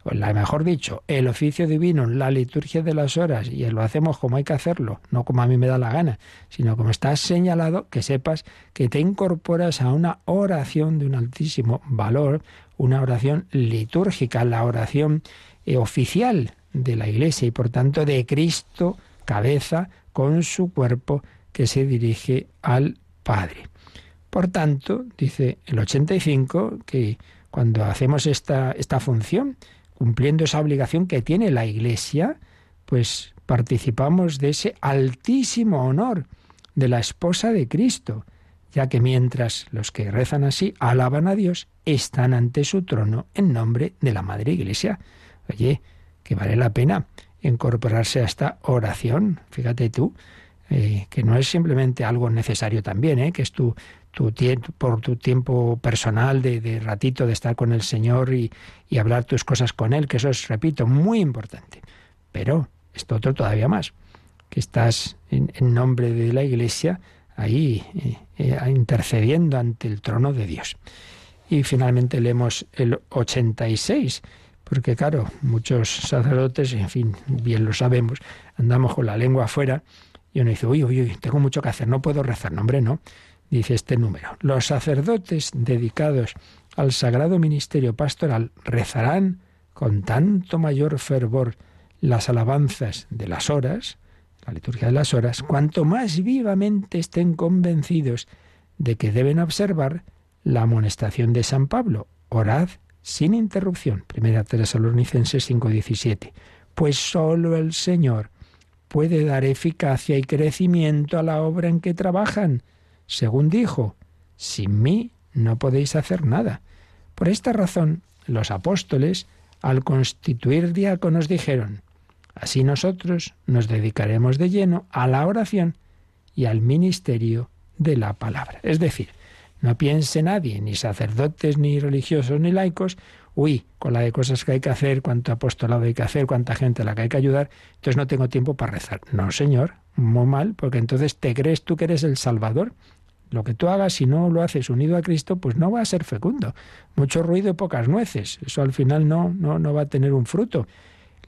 o la mejor dicho, el oficio divino, la liturgia de las horas, y lo hacemos como hay que hacerlo, no como a mí me da la gana, sino como está señalado, que sepas que te incorporas a una oración de un altísimo valor, una oración litúrgica, la oración eh, oficial de la Iglesia y por tanto de Cristo, cabeza, con su cuerpo que se dirige al Padre. Por tanto, dice el 85, que cuando hacemos esta, esta función, cumpliendo esa obligación que tiene la Iglesia, pues participamos de ese altísimo honor de la esposa de Cristo, ya que mientras los que rezan así alaban a Dios, están ante su trono en nombre de la Madre Iglesia. Oye, que vale la pena incorporarse a esta oración, fíjate tú, eh, que no es simplemente algo necesario también, ¿eh? que es tu, tu tiempo, por tu tiempo personal de, ratito de estar con el Señor y, hablar tus cosas con Él, que eso es, repito, muy importante. Pero esto otro todavía más, que estás en, nombre de la Iglesia ahí eh, eh, intercediendo ante el trono de Dios. Y finalmente leemos el 86, porque claro, muchos sacerdotes, en fin, bien lo sabemos, andamos con la lengua afuera y uno dice, uy, uy, uy, tengo mucho que hacer, no puedo rezar. No, hombre, no dice este número. Los sacerdotes dedicados al sagrado ministerio pastoral rezarán con tanto mayor fervor las alabanzas de las horas, la liturgia de las horas, cuanto más vivamente estén convencidos de que deben observar la amonestación de San Pablo. Orad sin interrupción. Primera Tesalonicenses 5:17. Pues sólo el Señor puede dar eficacia y crecimiento a la obra en que trabajan según dijo, sin mí no podéis hacer nada. Por esta razón, los apóstoles, al constituir diáconos, dijeron, así nosotros nos dedicaremos de lleno a la oración y al ministerio de la palabra. Es decir, no piense nadie, ni sacerdotes, ni religiosos, ni laicos, uy, con la de cosas que hay que hacer, cuánto apostolado hay que hacer, cuánta gente a la que hay que ayudar, entonces no tengo tiempo para rezar. No, señor, muy mal, porque entonces te crees tú que eres el Salvador. Lo que tú hagas, si no lo haces unido a Cristo, pues no va a ser fecundo. Mucho ruido y pocas nueces. Eso al final no, no, no va a tener un fruto.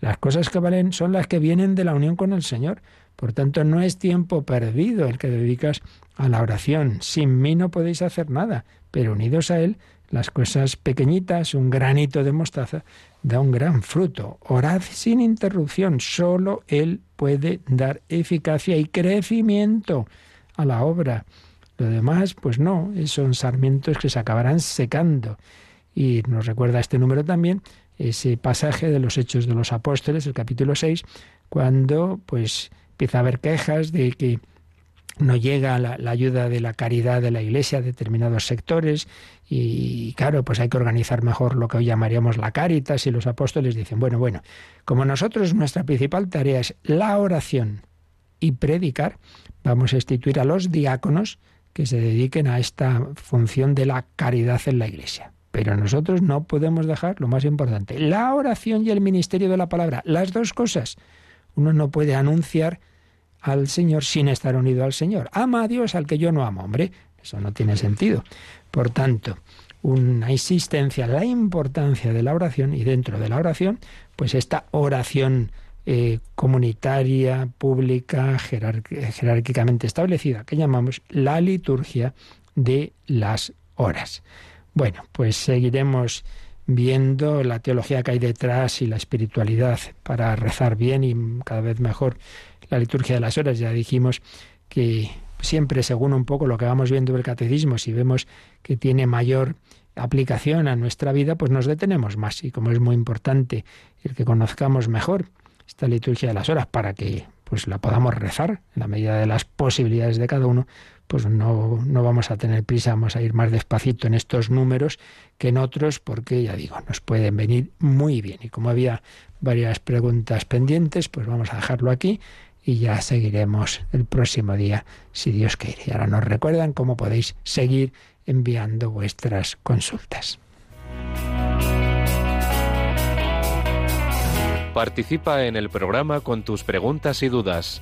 Las cosas que valen son las que vienen de la unión con el Señor. Por tanto, no es tiempo perdido el que dedicas a la oración. Sin mí no podéis hacer nada, pero unidos a Él, las cosas pequeñitas, un granito de mostaza, da un gran fruto. Orad sin interrupción, solo Él puede dar eficacia y crecimiento a la obra. Lo demás, pues no, son sarmientos que se acabarán secando. Y nos recuerda este número también ese pasaje de los Hechos de los Apóstoles, el capítulo 6, cuando pues empieza a haber quejas de que no llega la, ayuda de la caridad de la Iglesia a determinados sectores y claro, pues hay que organizar mejor lo que hoy llamaríamos la caritas y los apóstoles dicen, bueno, bueno, como nosotros nuestra principal tarea es la oración y predicar, vamos a instituir a los diáconos que se dediquen a esta función de la caridad en la Iglesia. Pero nosotros no podemos dejar lo más importante, la oración y el ministerio de la palabra, las dos cosas. Uno no puede anunciar al Señor sin estar unido al Señor. Ama a Dios al que yo no amo, hombre. Eso no tiene sentido. Por tanto, una insistencia, la importancia de la oración y dentro de la oración, pues esta oración eh, comunitaria, pública, jerárquicamente establecida, que llamamos la liturgia de las horas. Bueno, pues seguiremos viendo la teología que hay detrás y la espiritualidad para rezar bien y cada vez mejor la liturgia de las horas. Ya dijimos que siempre según un poco lo que vamos viendo del catecismo, si vemos que tiene mayor aplicación a nuestra vida, pues nos detenemos más. Y como es muy importante el que conozcamos mejor esta liturgia de las horas para que pues la podamos rezar en la medida de las posibilidades de cada uno, pues no, no vamos a tener prisa, vamos a ir más despacito en estos números que en otros, porque ya digo, nos pueden venir muy bien. Y como había varias preguntas pendientes, pues vamos a dejarlo aquí y ya seguiremos el próximo día, si Dios quiere. Y ahora nos recuerdan cómo podéis seguir enviando vuestras consultas. Participa en el programa con tus preguntas y dudas.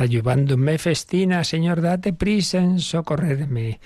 Ayudando me festina, Señor, date prisa en socorrerme,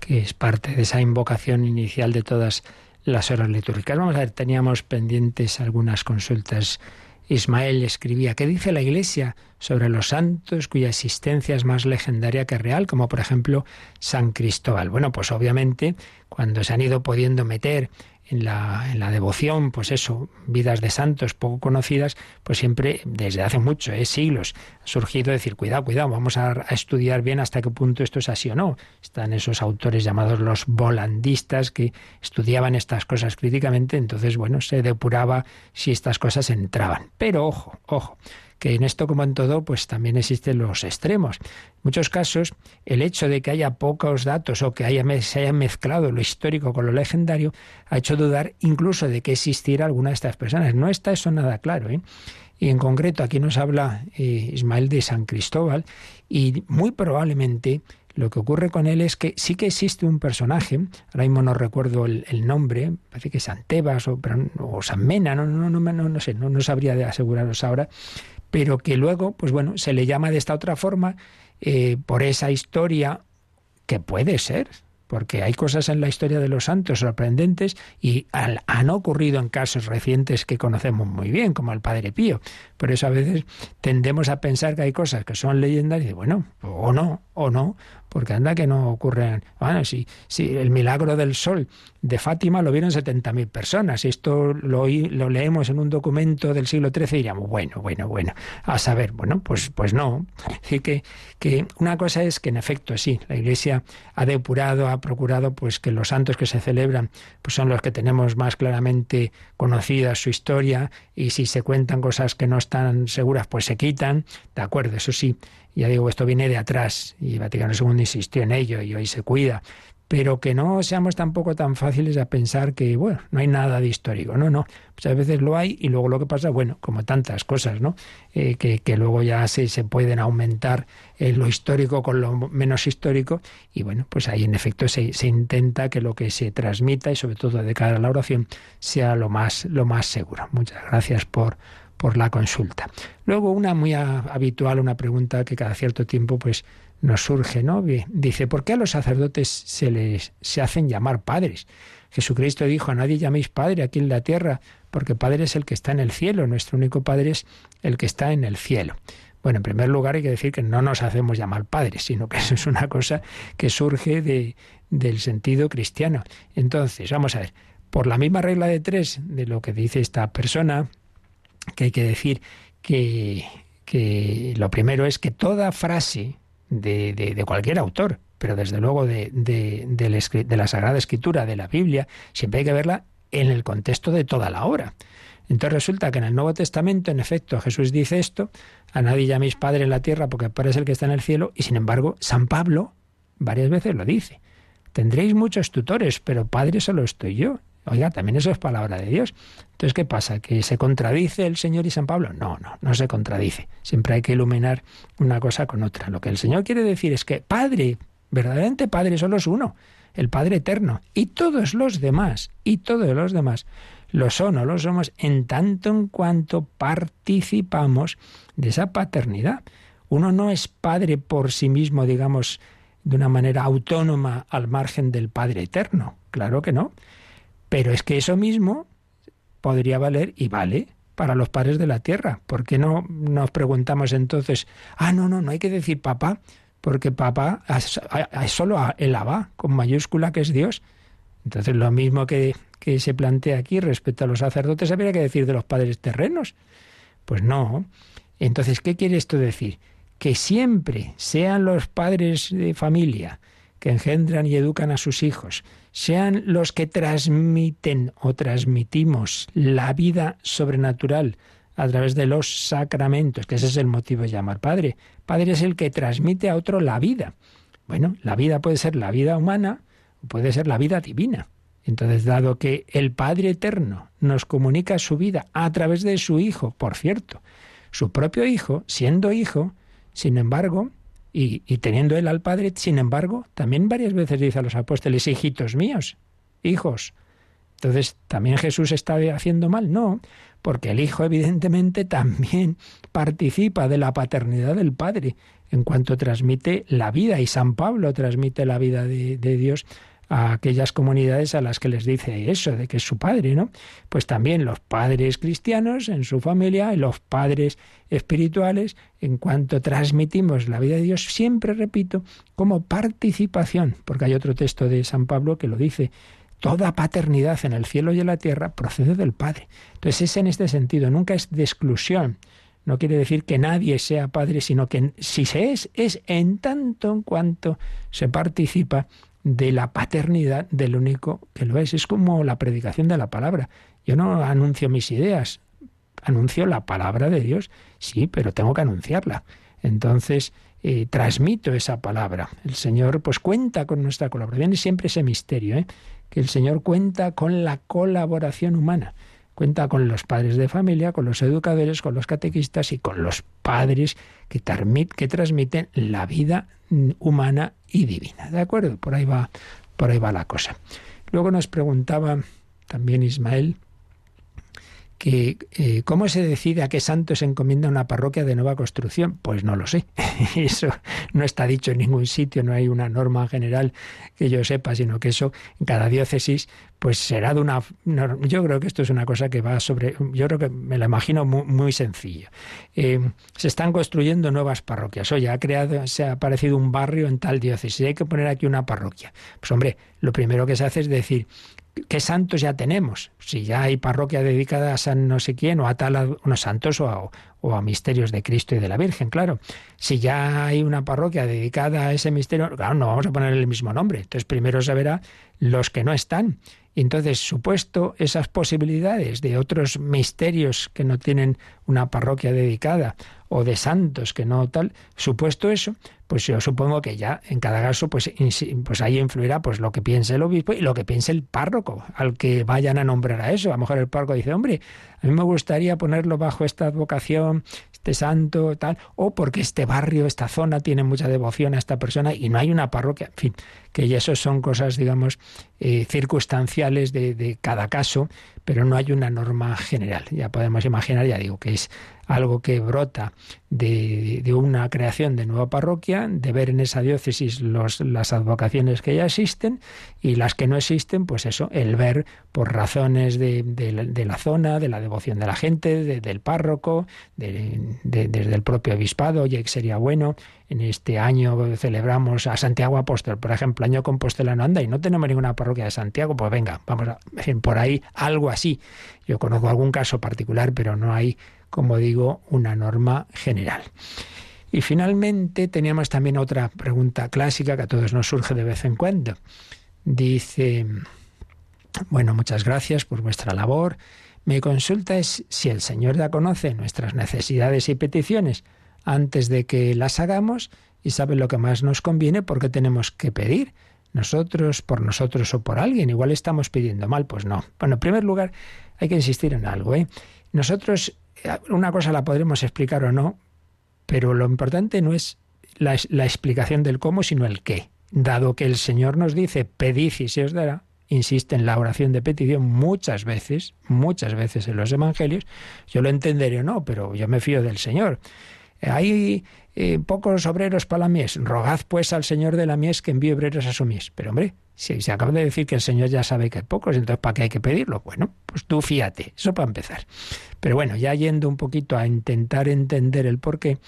que es parte de esa invocación inicial de todas las horas litúrgicas. Vamos a ver, teníamos pendientes algunas consultas. Ismael escribía, ¿qué dice la Iglesia sobre los santos cuya existencia es más legendaria que real, como por ejemplo San Cristóbal? Bueno, pues obviamente cuando se han ido pudiendo meter en la, en la devoción, pues eso, vidas de santos poco conocidas, pues siempre desde hace mucho, ¿eh? siglos, ha surgido decir, cuidado, cuidado, vamos a, a, estudiar bien hasta qué punto esto es así o no. Están esos autores llamados los volandistas que estudiaban estas cosas críticamente, entonces, bueno, se depuraba si estas cosas entraban. Pero ojo, ojo que en esto como en todo, pues también existen los extremos. En muchos casos, el hecho de que haya pocos datos o que haya, se haya mezclado lo histórico con lo legendario ha hecho dudar incluso de que existiera alguna de estas personas. No está eso nada claro. ¿eh? Y en concreto aquí nos habla eh, Ismael de San Cristóbal y muy probablemente lo que ocurre con él es que sí que existe un personaje, ahora mismo no recuerdo el, nombre, parece que es San Tebas o, San Mena, no, no, no, no, sé, no, no sabría aseguraros ahora, pero que luego, pues bueno, se le llama de esta otra forma eh, por esa historia que puede ser, porque hay cosas en la historia de los santos sorprendentes y han ocurrido en casos recientes que conocemos muy bien, como el Padre Pío. Por eso a veces tendemos a pensar que hay cosas que son leyendas y bueno, o no, o no, porque anda que no ocurren. Bueno, si, si el milagro del sol de Fátima lo vieron 70.000 personas, esto lo, lo leemos en un documento del siglo XIII, diríamos, bueno, bueno, bueno, a saber, bueno, pues, pues no. Así que, que una cosa es que en efecto sí, la Iglesia ha depurado, ha procurado pues que los santos que se celebran pues son los que tenemos más claramente conocida su historia y si se cuentan cosas que no están seguras, pues se quitan, de acuerdo, eso sí, ya digo, esto viene de atrás y Vaticano II insistió en ello y hoy se cuida. Pero que no seamos tampoco tan fáciles a pensar que, bueno, no hay nada de histórico. No, no. Muchas veces lo hay y luego lo que pasa, bueno, como tantas cosas, ¿no? Eh, que, que, luego ya se, se pueden aumentar eh, lo histórico con lo menos histórico y, bueno, pues ahí en efecto se, se intenta que lo que se transmita y sobre todo de cara a la oración sea lo más, lo más seguro. Muchas gracias por por la consulta. Luego una muy habitual, una pregunta que cada cierto tiempo pues nos surge, ¿no? Dice, ¿por qué a los sacerdotes se les se hacen llamar padres? Jesucristo dijo, a nadie llaméis padre aquí en la tierra, porque padre es el que está en el cielo, nuestro único padre es el que está en el cielo. Bueno, en primer lugar hay que decir que no nos hacemos llamar padres, sino que <laughs> eso es una cosa que surge de, del sentido cristiano. Entonces, vamos a ver, por la misma regla de tres de lo que dice esta persona, que hay que decir que, que lo primero es que toda frase de, de, cualquier autor, pero desde luego de, de, la Sagrada Escritura, de la Biblia, siempre hay que verla en el contexto de toda la obra. Entonces resulta que en el Nuevo Testamento, en efecto, Jesús dice esto, a nadie llaméis Padre en la tierra porque Padre es el que está en el cielo, y sin embargo, San Pablo varias veces lo dice. Tendréis muchos tutores, pero Padre solo estoy yo. Oiga, también eso es palabra de Dios. Entonces, ¿qué pasa? ¿Que se contradice el Señor y San Pablo? No, no, no se contradice. Siempre hay que iluminar una cosa con otra. Lo que el Señor quiere decir es que Padre, verdaderamente Padre, solo es uno, el Padre eterno. Y todos los demás, y todos los demás, lo son o lo somos en tanto en cuanto participamos de esa paternidad. Uno no es padre por sí mismo, digamos, de una manera autónoma al margen del Padre eterno. Claro que no. Pero es que eso mismo podría valer y vale para los padres de la tierra. ¿Por qué no nos preguntamos entonces, ah, no, no, no hay que decir papá, porque papá es solo el Abba, con mayúscula, que es Dios? Entonces, lo mismo que, que se plantea aquí respecto a los sacerdotes, habría que decir de los padres terrenos. Pues no. Entonces, ¿qué quiere esto decir? Que siempre sean los padres de familia que engendran y educan a sus hijos, sean los que transmiten o transmitimos la vida sobrenatural a través de los sacramentos, que ese es el motivo de llamar Padre. Padre es el que transmite a otro la vida. Bueno, la vida puede ser la vida humana o puede ser la vida divina. Entonces, dado que el Padre Eterno nos comunica su vida a través de su Hijo, por cierto, su propio Hijo, siendo Hijo, sin embargo, y, teniendo él al Padre, sin embargo, también varias veces dice a los apóstoles, hijitos míos, hijos. Entonces, ¿también Jesús está haciendo mal? No, porque el Hijo evidentemente también participa de la paternidad del Padre. en cuanto transmite la vida, y San Pablo transmite la vida de, de Dios a aquellas comunidades a las que les dice eso, de que es su padre, ¿no? Pues también los padres cristianos en su familia los padres espirituales, en cuanto transmitimos la vida de Dios, siempre repito, como participación, porque hay otro texto de San Pablo que lo dice, toda paternidad en el cielo y en la tierra procede del Padre. Entonces es en este sentido, nunca es de exclusión. No quiere decir que nadie sea padre, sino que si se es, es en tanto en cuanto se participa de la paternidad del único que lo es. Es como la predicación de la palabra. Yo no anuncio mis ideas, anuncio la palabra de Dios, sí, pero tengo que anunciarla. Entonces, eh, transmito esa palabra. El Señor pues cuenta con nuestra colaboración y siempre ese misterio, ¿eh? que el Señor cuenta con la colaboración humana. Cuenta con los padres de familia, con los educadores, con los catequistas y con los padres que, transmiten la vida humana y divina. ¿De acuerdo? Por ahí va, por ahí va la cosa. Luego nos preguntaba también Ismael que eh, cómo se decide a qué santo se encomienda una parroquia de nueva construcción. Pues no lo sé. <laughs> Eso no está dicho en ningún sitio, no hay una norma general que yo sepa, sino que eso en cada diócesis pues será de una... Yo creo que esto es una cosa que va sobre... Yo creo que me lo imagino muy, sencillo. Eh, se están construyendo nuevas parroquias. Oye, ha creado, se ha aparecido un barrio en tal diócesis, hay que poner aquí una parroquia. Pues hombre, lo primero que se hace es decir, ¿qué santos ya tenemos? Si ya hay parroquia dedicada a San no sé quién, o a tal, unos santos, o a, o a misterios de Cristo y de la Virgen, claro. Si ya hay una parroquia dedicada a ese misterio, claro, no vamos a poner el mismo nombre. Entonces primero se verá los que no están. Entonces, supuesto esas posibilidades de otros misterios que no tienen una parroquia dedicada o de santos que no tal, supuesto eso, pues yo supongo que ya en cada caso pues, pues ahí influirá pues lo que piense el obispo y lo que piense el párroco al que vayan a nombrar a eso. A lo mejor el párroco dice, hombre, a mí me gustaría ponerlo bajo esta advocación, este santo, tal, o porque este barrio, esta zona tiene mucha devoción a esta persona y no hay una parroquia, en fin, que eso son cosas, digamos, eh, circunstanciales de, de cada caso, pero no hay una norma general. Ya podemos imaginar, ya digo, que es algo que brota de, una creación de nueva parroquia, de ver en esa diócesis los, las advocaciones que ya existen y las que no existen, pues eso, el ver por razones de, la zona, de la devoción de la gente, del párroco, desde el propio obispado, oye, que sería bueno, en este año celebramos a Santiago Apóstol, por ejemplo, año compostelano, anda, y no tenemos ninguna parroquia de Santiago, pues venga, vamos a, por ahí algo así. Yo conozco algún caso particular, pero no hay como digo, una norma general. Y finalmente teníamos también otra pregunta clásica que a todos nos surge de vez en cuando. Dice, bueno, muchas gracias por vuestra labor. Mi consulta es si el Señor ya conoce nuestras necesidades y peticiones antes de que las hagamos y sabe lo que más nos conviene porque tenemos que pedir nosotros, por nosotros o por alguien. Igual estamos pidiendo mal, pues no. Bueno, en primer lugar, hay que insistir en algo. ¿eh? Nosotros una cosa la podremos explicar o no, pero lo importante no es la, explicación del cómo, sino el qué. Dado que el Señor nos dice, pedid y se os dará, insiste en la oración de petición muchas veces, muchas veces en los Evangelios, yo lo entenderé o no, pero yo me fío del Señor. Hay eh, pocos obreros para la mies. Rogad pues al Señor de la mies que envíe obreros a su mies. Pero hombre, si se acaba de decir que el Señor ya sabe que hay pocos, entonces ¿para qué hay que pedirlo? Bueno, pues tú fíate, eso para empezar. Pero bueno, ya yendo un poquito a intentar entender el por qué,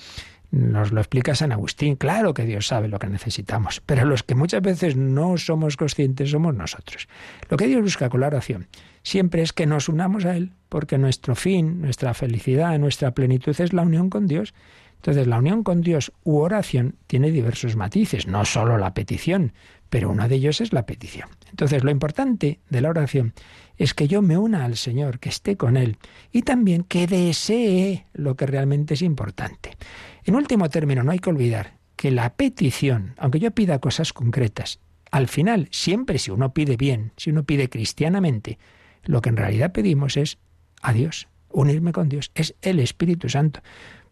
nos lo explica San Agustín. Claro que Dios sabe lo que necesitamos, pero los que muchas veces no somos conscientes somos nosotros. Lo que Dios busca con la oración siempre es que nos unamos a Él, porque nuestro fin, nuestra felicidad, nuestra plenitud es la unión con Dios. Entonces, la unión con Dios u oración tiene diversos matices, no solo la petición, pero uno de ellos es la petición. Entonces, lo importante de la oración es que yo me una al Señor, que esté con Él y también que desee lo que realmente es importante. En último término, no hay que olvidar que la petición, aunque yo pida cosas concretas, al final, siempre si uno pide bien, si uno pide cristianamente, lo que en realidad pedimos es a Dios, unirme con Dios, es el Espíritu Santo.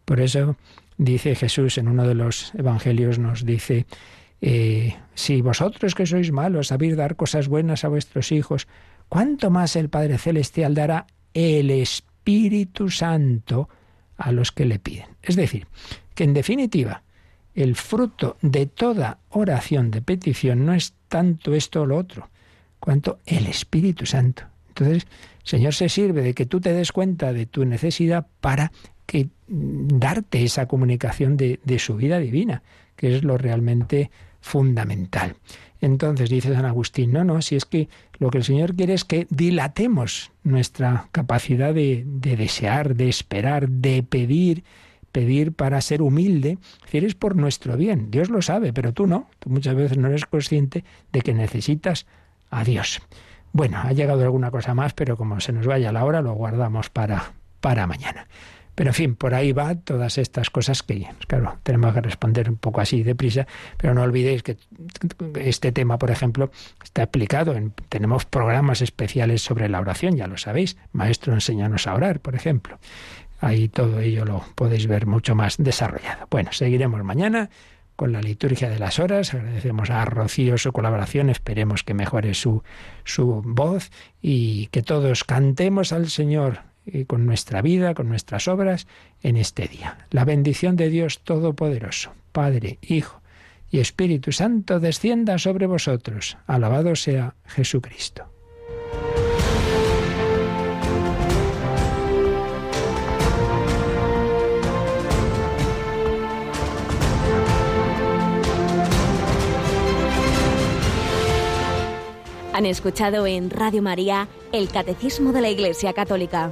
Por eso dice Jesús en uno de los evangelios, nos dice, eh, si vosotros que sois malos sabéis dar cosas buenas a vuestros hijos, ¿cuánto más el Padre Celestial dará el Espíritu Santo a los que le piden? Es decir, que en definitiva, el fruto de toda oración de petición no es tanto esto o lo otro, cuanto el Espíritu Santo. Entonces, el Señor se sirve de que tú te des cuenta de tu necesidad para que darte esa comunicación de, de su vida divina, que es lo realmente fundamental. Entonces dice San Agustín, no, no, si es que lo que el Señor quiere es que dilatemos nuestra capacidad de, de desear, de esperar, de pedir, pedir para ser humilde, es es por nuestro bien. Dios lo sabe, pero tú no. Tú muchas veces no eres consciente de que necesitas a Dios. Bueno, ha llegado alguna cosa más, pero como se nos vaya la hora, lo guardamos para, para mañana. Pero en fin, por ahí va todas estas cosas que, claro, tenemos que responder un poco así deprisa, pero no olvidéis que este tema, por ejemplo, está explicado. En, tenemos programas especiales sobre la oración, ya lo sabéis. Maestro, enséñanos a orar, por ejemplo. Ahí todo ello lo podéis ver mucho más desarrollado. Bueno, seguiremos mañana con la liturgia de las horas. Agradecemos a Rocío su colaboración, esperemos que mejore su, su voz y que todos cantemos al Señor eh, con nuestra vida, con nuestras obras en este día. La bendición de Dios Todopoderoso, Padre, Hijo y Espíritu Santo, descienda sobre vosotros. Alabado sea Jesucristo. Han escuchado en Radio María el Catecismo de la Iglesia Católica,